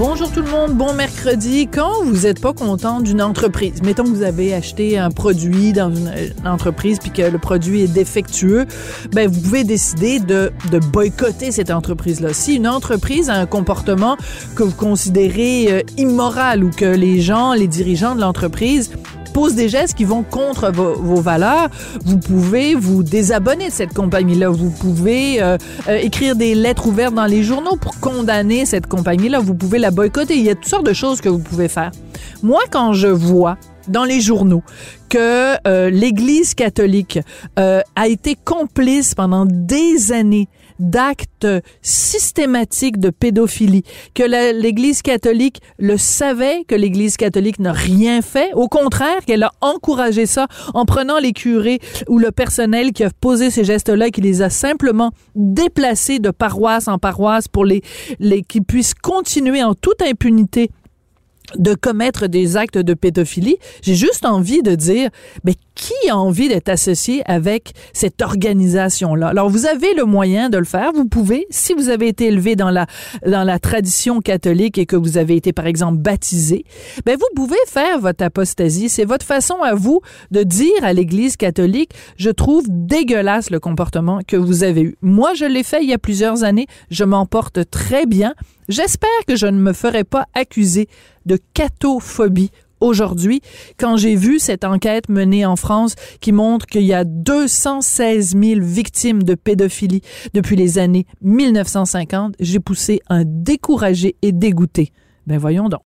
Bonjour tout le monde, bon mercredi. Quand vous n'êtes pas content d'une entreprise, mettons que vous avez acheté un produit dans une, entreprise puis que le produit est défectueux, ben vous pouvez décider de, de boycotter cette entreprise-là. Si une entreprise a un comportement que vous considérez euh, immoral ou que les gens, les dirigeants de l'entreprise pose des gestes qui vont contre vos, valeurs, vous pouvez vous désabonner de cette compagnie-là. Vous pouvez euh, euh, écrire des lettres ouvertes dans les journaux pour condamner cette compagnie-là. Vous pouvez la boycotter. Il y a toutes sortes de choses que vous pouvez faire. Moi, quand je vois dans les journaux que euh, l'Église catholique a été complice pendant des années d'actes systématiques de pédophilie, que l'Église catholique le savait, que l'Église catholique n'a rien fait, au contraire, qu'elle a encouragé ça en prenant les curés ou le personnel qui a posé ces gestes-là, qui les a simplement déplacés de paroisse en paroisse pour les, les qu'ils puissent continuer en toute impunité de commettre des actes de pédophilie, j'ai juste envie de dire, mais qui a envie d'être associé avec cette organisation-là? Alors, vous avez le moyen de le faire. Vous pouvez, si vous avez été élevé dans la, dans la tradition catholique et que vous avez été, par exemple, baptisé, ben, vous pouvez faire votre apostasie. C'est votre façon à vous de dire à l'Église catholique, je trouve dégueulasse le comportement que vous avez eu. Moi, je l'ai fait il y a plusieurs années. Je m'en porte très bien. J'espère que je ne me ferai pas accuser de catophobie aujourd'hui quand j'ai vu cette enquête menée en France qui montre qu'il y a 216 000 victimes de pédophilie depuis les années 1950. J'ai poussé un découragé et dégoûté. Ben voyons donc.